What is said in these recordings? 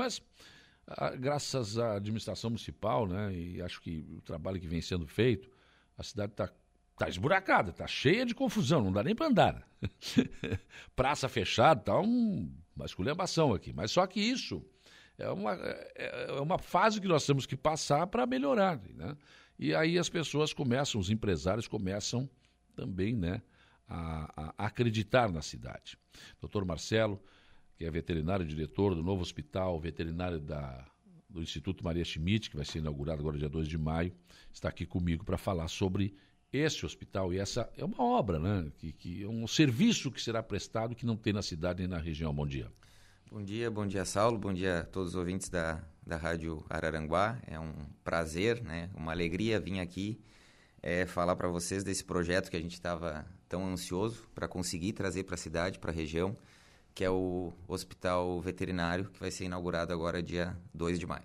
Mas, a, graças à administração municipal, né, e acho que o trabalho que vem sendo feito, a cidade está tá esburacada, está cheia de confusão, não dá nem para andar. Praça fechada, tá um, uma esculhambação aqui. Mas só que isso é uma, é, é uma fase que nós temos que passar para melhorar. Né? E aí as pessoas começam, os empresários começam também né, a, a acreditar na cidade. Doutor Marcelo, que é veterinário diretor do novo hospital veterinário da, do Instituto Maria Schmidt, que vai ser inaugurado agora dia 2 de maio, está aqui comigo para falar sobre esse hospital. E essa é uma obra, né? Que, que é um serviço que será prestado que não tem na cidade nem na região. Bom dia. Bom dia, bom dia, Saulo. Bom dia a todos os ouvintes da, da Rádio Araranguá. É um prazer, né? Uma alegria vir aqui é, falar para vocês desse projeto que a gente estava tão ansioso para conseguir trazer para a cidade, para a região, que é o Hospital Veterinário, que vai ser inaugurado agora dia 2 de maio.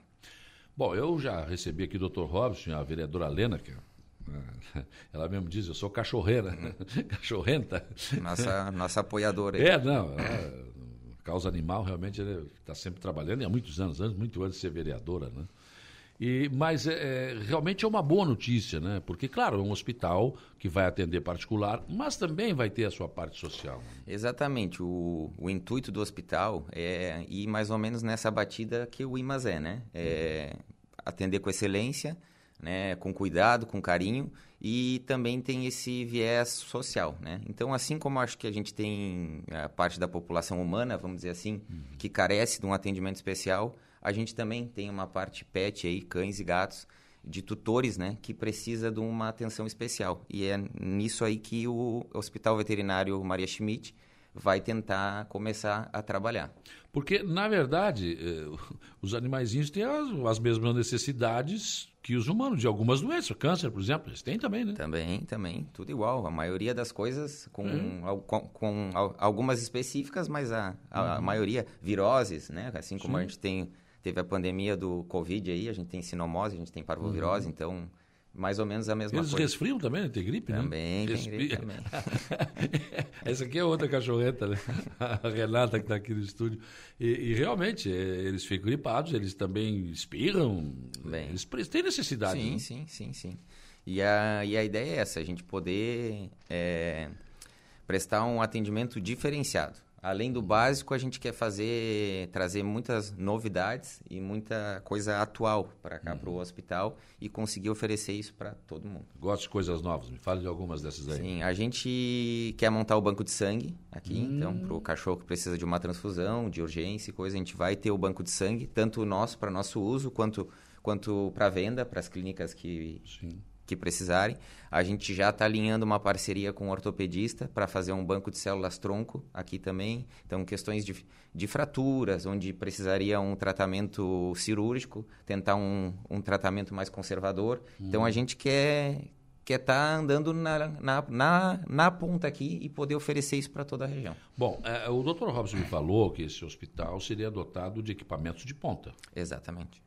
Bom, eu já recebi aqui o Dr. Robson, a vereadora Lena, que é, ela mesmo diz, eu sou cachorreira, uhum. cachorrenta. Nossa, nossa apoiadora. Aí. É, não, ela, causa animal, realmente está sempre trabalhando, e há muitos anos, anos, muito antes de ser vereadora, né? E, mas é, é, realmente é uma boa notícia, né? Porque, claro, é um hospital que vai atender particular, mas também vai ter a sua parte social. Exatamente. O, o intuito do hospital é ir mais ou menos nessa batida que o IMAS é, né? É atender com excelência, né? com cuidado, com carinho e também tem esse viés social, né? Então, assim como acho que a gente tem a parte da população humana, vamos dizer assim, uhum. que carece de um atendimento especial, a gente também tem uma parte pet aí, cães e gatos, de tutores, né, que precisa de uma atenção especial. E é nisso aí que o Hospital Veterinário Maria Schmidt vai tentar começar a trabalhar. Porque, na verdade, eh, os animaizinhos têm as, as, mesmas necessidades que os humanos, de algumas doenças. Câncer, por exemplo, eles têm também, né? Também, também. Tudo igual. A maioria das coisas com, é. com, com, algumas específicas, mas a, a, uhum. maioria, viroses, né? Assim como Sim. a gente tem, teve a pandemia do Covid aí, a gente tem sinomose, a gente tem parvovirose, uhum. então mais ou menos a mesma Eles coisa. Eles resfriam também, né? Tem gripe, também, né? Tem gripe também. Essa aqui é outra cachorreta, né? A Renata que está aqui no estúdio. E, e, realmente, é, eles ficam gripados, eles também espirram. Bem, eles têm necessidade. Sim, né? sim, sim, sim. E a, e a ideia é essa, a gente poder é, prestar um atendimento diferenciado além do básico, a gente quer fazer, trazer muitas novidades e muita coisa atual para cá, uhum. para o hospital e conseguir oferecer isso para todo mundo. Gosto de coisas novas, me fale de algumas dessas aí. Sim, a gente quer montar o banco de sangue aqui, hum. então, para o cachorro que precisa de uma transfusão, de urgência e coisa, a gente vai ter o banco de sangue, tanto nosso para nosso uso, quanto, quanto para venda, para as clínicas que. Sim que precisarem. A gente já está alinhando uma parceria com um ortopedista para fazer um banco de células tronco aqui também. Então, questões de, de fraturas, onde precisaria um tratamento cirúrgico, tentar um, um tratamento mais conservador. Hum. Então, a gente quer quer estar tá andando na, na, na, na, ponta aqui e poder oferecer isso para toda a região. Bom, é, o Dr. Robson me falou que esse hospital seria dotado de equipamentos de ponta. Exatamente.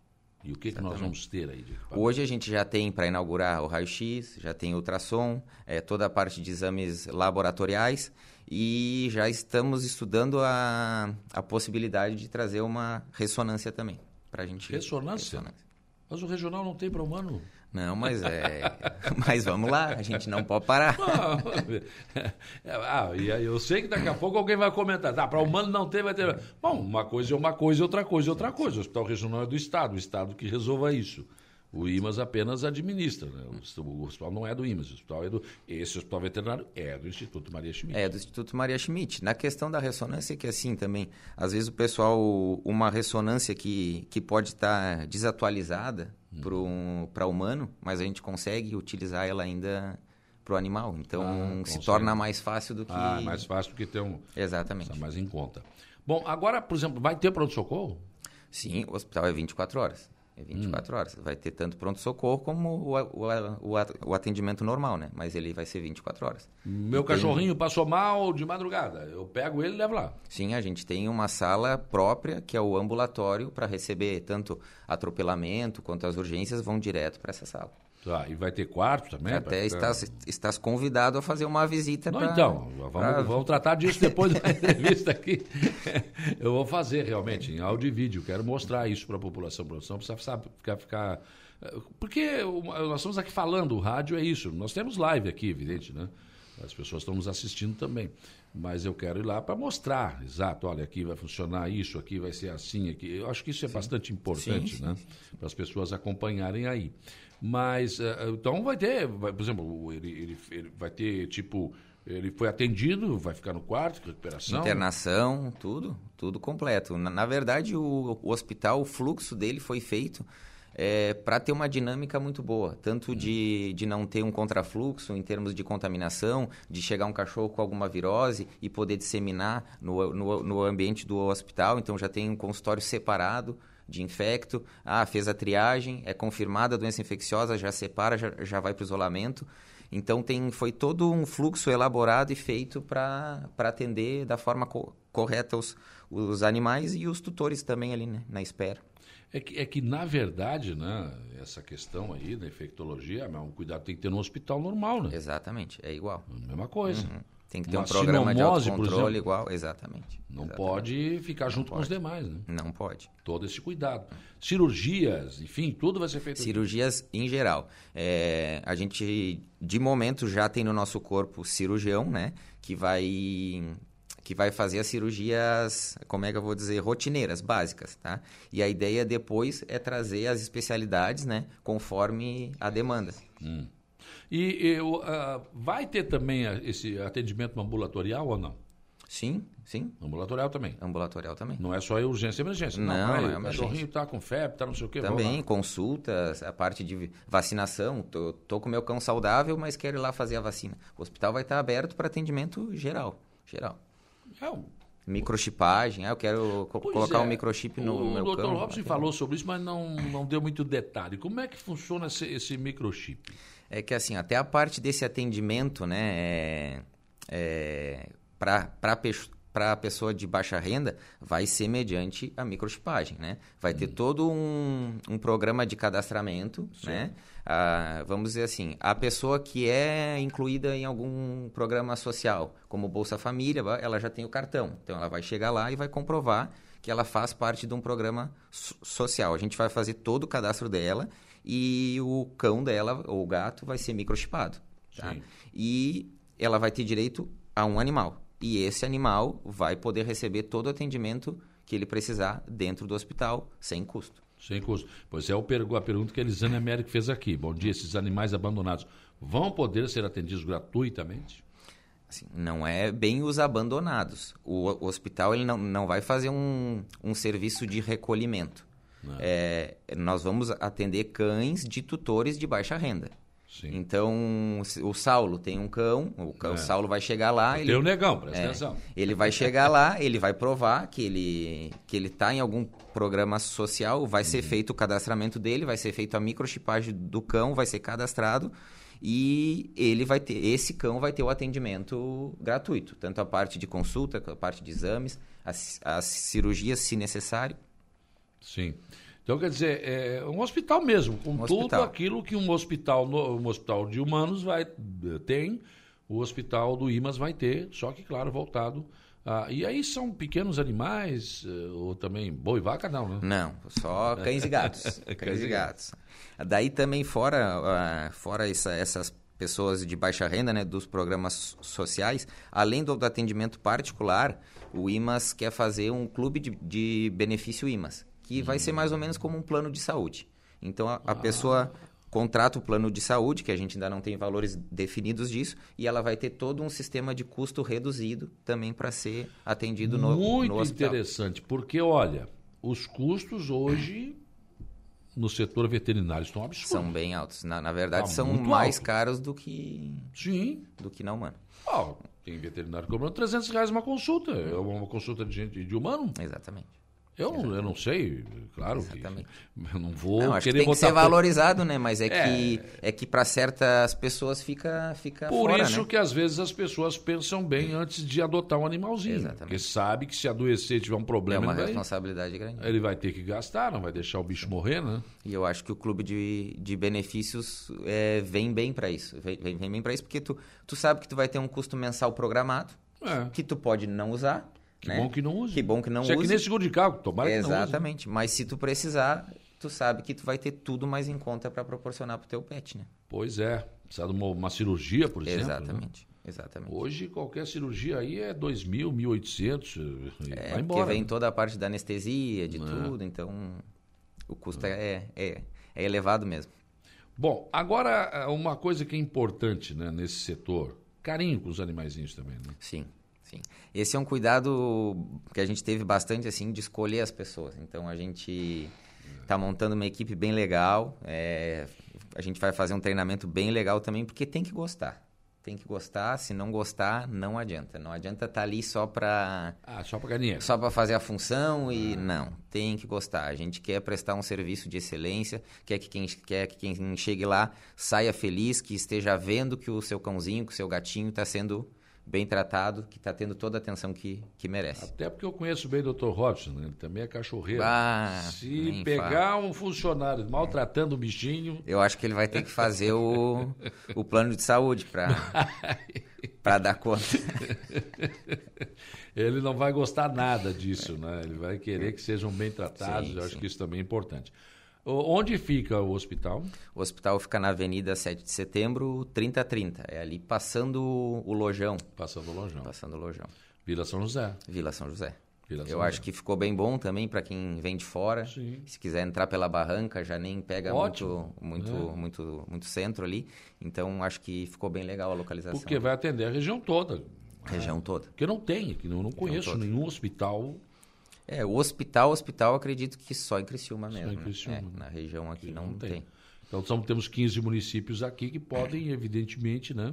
E o que, que nós vamos ter aí? Hoje a gente já tem para inaugurar o raio-x, já tem ultrassom, é, toda a parte de exames laboratoriais e já estamos estudando a, a possibilidade de trazer uma ressonância também. Pra gente, ressonância? ressonância. Mas o regional não tem para humano? Não, mas é. mas vamos lá, a gente não pode parar. ah, e eu sei que daqui a pouco alguém vai comentar. Tá, para humano não tem, vai ter. Bom, uma coisa é uma coisa, outra coisa é outra coisa. O hospital regional é do Estado, o Estado que resolva isso. O IMAS apenas administra, né? o, hospital não é do IMAS, o hospital é do. Esse hospital veterinário é do Instituto Maria Schmidt. É do Instituto Maria Schmidt. Na questão da ressonância, que é assim também, às vezes o pessoal, uma ressonância que, que pode estar desatualizada hum. para humano, mas a gente consegue utilizar ela ainda para o animal. Então ah, se torna mais fácil do que. Ah, mais fácil do que ter um. Exatamente. mais em conta. Bom, agora, por exemplo, vai ter pronto-socorro? Sim, o hospital é 24 horas. É 24 hum. horas. Vai ter tanto pronto-socorro como o, o, o, atendimento normal, né? Mas ele vai ser 24 horas. Meu cachorrinho passou mal de madrugada. Eu pego ele e levo lá. Sim, a gente tem uma sala própria, que é o ambulatório, para receber tanto atropelamento quanto as urgências vão direto para essa sala. Tá, e vai ter quarto também? Até estás, estás convidado a fazer uma visita. Não, pra, então, vamos, pra... vamos tratar disso depois da entrevista aqui. Eu vou fazer realmente em áudio e vídeo. Quero mostrar isso para a população. A população precisa sabe, ficar, ficar. Porque nós estamos aqui falando, o rádio é isso. Nós temos live aqui, evidente, né? As pessoas estão nos assistindo também. Mas eu quero ir lá para mostrar, exato, olha, aqui vai funcionar isso, aqui vai ser assim, aqui. Eu acho que isso é sim. bastante importante, sim, né? Para as pessoas acompanharem aí. Mas, uh, então vai ter, vai, por exemplo, ele, ele, ele, vai ter, tipo, ele foi atendido, vai ficar no quarto, recuperação? Internação, tudo, tudo completo. Na, na verdade, o, o, hospital, o fluxo dele foi feito é, para ter uma dinâmica muito boa, tanto de, de não ter um contrafluxo em termos de contaminação, de chegar um cachorro com alguma virose e poder disseminar no, no, no ambiente do hospital, então já tem um consultório separado de infecto, ah, fez a triagem, é confirmada a doença infecciosa, já separa, já, já vai para o isolamento. Então tem, foi todo um fluxo elaborado e feito para atender da forma co correta os, os animais e os tutores também ali né, na espera. É que, é que, na verdade, né, essa questão aí da infectologia, é um cuidado tem que ter no hospital normal, né? Exatamente, é igual. A mesma coisa. Uhum. Tem que ter Uma um programa de autocontrole igual, exatamente. Não exatamente. pode ficar junto pode. com os demais, né? Não pode. Todo esse cuidado. Cirurgias, enfim, tudo vai ser feito. Cirurgias aqui. em geral. É, a gente, de momento, já tem no nosso corpo cirurgião, né? Que vai que vai fazer as cirurgias, como é que eu vou dizer, rotineiras, básicas, tá? E a ideia depois é trazer as especialidades, né, conforme a demanda. Hum. E, e uh, vai ter também esse atendimento ambulatorial ou não? Sim, sim. Ambulatorial também. Ambulatorial também. Não é só urgência e emergência. Não, não, não é o cachorrinho está com febre, está não sei o quê. Também, consultas, a parte de vacinação. Tô, tô com meu cão saudável, mas quero ir lá fazer a vacina. O hospital vai estar aberto para atendimento geral. Geral. É um... Microchipagem, ah, eu quero pois colocar é. um microchip no, o meu. O doutor Robson falou sobre isso, mas não, não deu muito detalhe. Como é que funciona esse, esse microchip? É que assim, até a parte desse atendimento, né, é, é, para para a pessoa de baixa renda, vai ser mediante a microchipagem, né? Vai ter hum. todo um, um programa de cadastramento, Sim. né? Ah, vamos dizer assim, a pessoa que é incluída em algum programa social, como Bolsa Família, ela já tem o cartão. Então, ela vai chegar lá e vai comprovar que ela faz parte de um programa social. A gente vai fazer todo o cadastro dela e o cão dela, ou o gato, vai ser microchipado. Tá? E ela vai ter direito a um animal. E esse animal vai poder receber todo o atendimento que ele precisar dentro do hospital, sem custo. Sem custo. Pois é a pergunta que a Elisane Américo fez aqui. Bom dia, esses animais abandonados vão poder ser atendidos gratuitamente? Assim, não é bem os abandonados. O, o, hospital ele não, não vai fazer um, um serviço de recolhimento. É, nós vamos atender cães de tutores de baixa renda. Sim. Então, o Saulo tem um cão, o, cão, é. o Saulo vai chegar lá... Tem ele, o negão, presta é, atenção. Ele vai chegar lá, ele vai provar que ele que ele está em algum programa social, vai uhum. ser feito o cadastramento dele, vai ser feita a microchipagem do cão, vai ser cadastrado e ele vai ter, esse cão vai ter o atendimento gratuito, tanto a parte de consulta, a parte de exames, as, as cirurgias, se necessário. Sim. Então, quer dizer, é um hospital mesmo, com um tudo hospital. aquilo que um hospital, um hospital de humanos vai tem, o hospital do IMAS vai ter, só que, claro, voltado a, e aí são pequenos animais, eh, ou também boi e vaca, não, né? Não, só cães e gatos. cães e gatos. Daí também fora, uh, fora essa, essas pessoas de baixa renda, né, dos programas sociais, além do, do atendimento particular, o IMAS quer fazer um clube de, de benefício IMAS que vai ser mais ou menos como um plano de saúde. Então a, a ah. pessoa contrata o plano de saúde, que a gente ainda não tem valores definidos disso, e ela vai ter todo um sistema de custo reduzido também para ser atendido no, Muito no hospital. interessante, porque olha, os custos hoje no setor veterinário estão absurdos. São bem altos. Na, na verdade, tá são mais alto. caros do que Sim. do que na humana. Oh, tem veterinário cobrando 300 reais uma consulta. É uma consulta de gente de humano? Exatamente. Eu não, eu não sei, claro. Exatamente. Que, eu não vou não, acho querer que tem que ser valorizado, né? Mas é, É. que é que para certas pessoas fica fica Por fora, isso né? que às vezes as pessoas pensam bem antes de adotar um animalzinho. Exatamente. Porque sabe que se adoecer tiver um é problema, uma ele, vai, responsabilidade grande. ele vai ter que gastar, não vai deixar o bicho morrer, né? E eu acho que o clube de, de benefícios é, vem bem para isso. Vem, vem, vem bem para isso porque tu, tu sabe que tu vai ter um custo mensal programado, É. que tu pode não usar. Que né? bom que não use. Que bom que não Isso é que nem seguro de carro, tomara que não use. Exatamente. Mas se tu precisar, tu sabe que tu vai ter tudo mais em conta para proporcionar pro teu pet, né? Pois é. Precisa de uma, uma cirurgia, por exemplo. né? Exatamente. Exatamente. Hoje, qualquer cirurgia aí é 2.000, 1.800 e É, vai porque embora. vem né? toda a parte da anestesia, de tudo, então o custo é, é, é elevado mesmo. Bom, agora uma coisa que é importante né, nesse setor, carinho com os animaizinhos também, né? Sim, sim. Esse é um cuidado que a gente teve bastante, assim, de escolher as pessoas. Então, a gente está montando uma equipe bem legal. é, a gente vai fazer um treinamento bem legal também, porque tem que gostar. Tem que gostar. Se não gostar, não adianta. Não adianta estar ali só para Ah, só pra galinha. só para fazer a função e não, tem que gostar. A gente quer prestar um serviço de excelência, quer que quem quer que quem chegue lá saia feliz, que esteja vendo que o seu cãozinho, que o seu gatinho está sendo bem tratado, que está tendo toda a atenção que, que merece. Até porque eu conheço bem o Dr. Robson, né? Ele também é cachorreiro. Ah, Se pegar um funcionário maltratando o bichinho, Eu acho que ele vai ter que fazer o, o plano de saúde para para dar conta. ele não vai gostar nada disso, né? Ele vai querer que sejam bem tratados. Sim, eu acho sim. que isso também é importante. O- Onde fica o hospital? O hospital fica na Avenida 7 de Setembro, 3030. É ali passando o Lojão, Passando longeão. passando o Lojão. Vila São José. Vila São José. Vila São Eu José. acho que ficou bem bom também para quem vem de fora. Sim. Se quiser entrar pela barranca, já nem pega Ótimo. muito, muito, É. muito, muito centro ali. Então acho que ficou bem legal a localização. Porque vai atender a região toda. Região toda. Porque não tem, que eu não conheço nenhum hospital. É, o hospital, hospital, acredito que só em Criciúma Só mesmo. em né? Criciúma, É, né? na região aqui que não, tem. Então são- temos 15 municípios aqui que podem, evidentemente, né,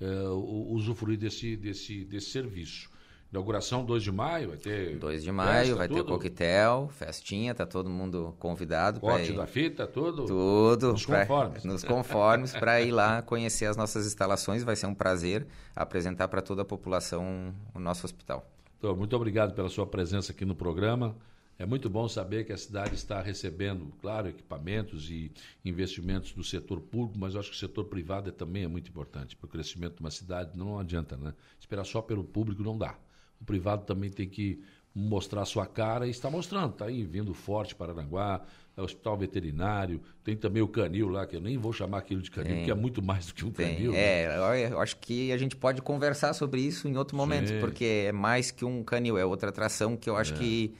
u- usufruir desse, desse, desse serviço. Inauguração 2 de maio, vai ter. 2 de maio festa, vai ter tudo? coquetel, festinha, tá todo mundo convidado para Corte da fita, tudo. Tudo. Nos pra- conformes. Nos conformes para ir lá conhecer as nossas instalações. Vai ser um prazer apresentar para toda a população o nosso hospital. Então, muito obrigado pela sua presença aqui no programa. É muito bom saber que a cidade está recebendo, claro, equipamentos e investimentos do setor público, mas eu acho que o setor privado é, também é muito importante para o crescimento de uma cidade. Não adianta, né? Esperar só pelo público não dá. O privado também tem que mostrar sua cara e está mostrando. Está aí vindo forte para Aranguá, é o hospital veterinário, tem também o canil lá, que eu nem vou chamar aquilo de canil, Tem. que é muito mais do que um Tem. canil. né? É, eu- eu acho que a gente pode conversar sobre isso em outro momento, Sim. porque é mais que um canil, é outra atração que eu acho que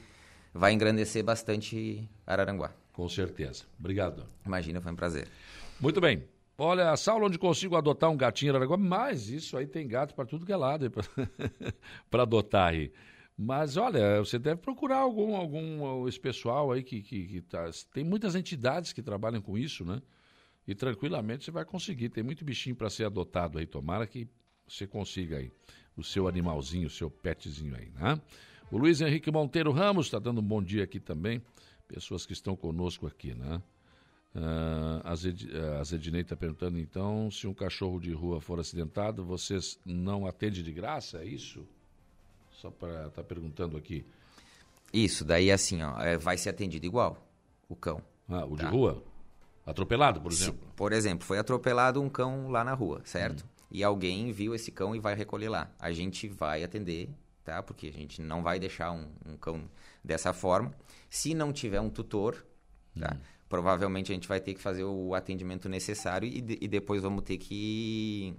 vai engrandecer bastante Araranguá. Com certeza. Obrigado. Imagina, foi um prazer. Muito bem. Olha, Saulo, onde consigo adotar um gatinho em Araraguá, mas isso aí tem gato para tudo que é lado para adotar aí. Mas olha, você deve procurar algum, algum esse pessoal aí que, que, que tá. Tem muitas entidades que trabalham com isso, né? E tranquilamente você vai conseguir. Tem muito bichinho para ser adotado aí. Tomara que você consiga aí o seu animalzinho, o seu petzinho aí, né? O Luiz Henrique Monteiro Ramos está dando um bom dia aqui também. Pessoas que estão conosco aqui, né? Ah, a Zed- a Zedinei está perguntando, então, se um cachorro de rua for acidentado, vocês não atendem de graça? É isso? Só para estar perguntando aqui. Isso, daí assim, ó, é, vai ser atendido igual, o cão. Ah, o de Tá. rua? Atropelado, por Se- exemplo? por exemplo, foi atropelado um cão lá na rua, certo? Hum. E alguém viu esse cão e vai recolher lá. A gente vai atender, tá? Porque a gente não vai deixar um, um cão dessa forma. Se não tiver um tutor, tá? Hum. Provavelmente a gente vai ter que fazer o atendimento necessário e, de- e depois vamos ter que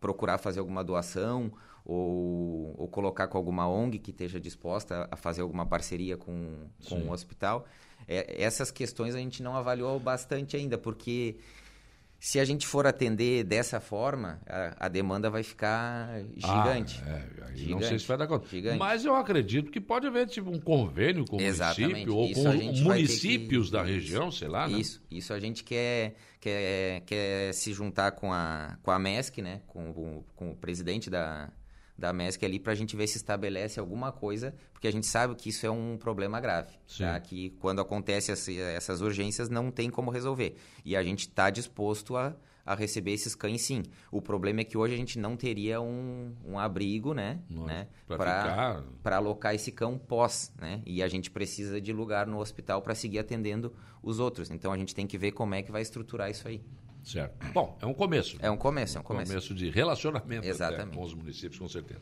procurar fazer alguma doação ou, ou colocar com alguma ONG que esteja disposta a fazer alguma parceria com, com o hospital. É, essas questões a gente não avaliou bastante ainda, porque se a gente for atender dessa forma, a, a demanda vai ficar gigante. Ah, é, aí não Gigante, sei se vai dar conta. gigante. Mas eu acredito que pode haver tipo, um convênio com o município ou Isso com municípios que- da isso. região, sei lá, né? Isso, isso a gente quer, quer, quer se juntar com a, com a MESC, né? com, com o presidente da, da MESC ali para a gente ver se estabelece alguma coisa, porque a gente sabe que isso é um problema grave, tá? que quando acontece essas urgências não tem como resolver. E a gente está disposto a, a receber esses cães sim. O problema é que hoje a gente não teria um, um abrigo, né? né? Para alocar esse cão pós, né? E a gente precisa de lugar no hospital para seguir atendendo os outros. Então a gente tem que ver como é que vai estruturar isso aí. Certo. Bom, é um começo. É um começo, é um começo. Começo de relacionamento com os municípios, com certeza.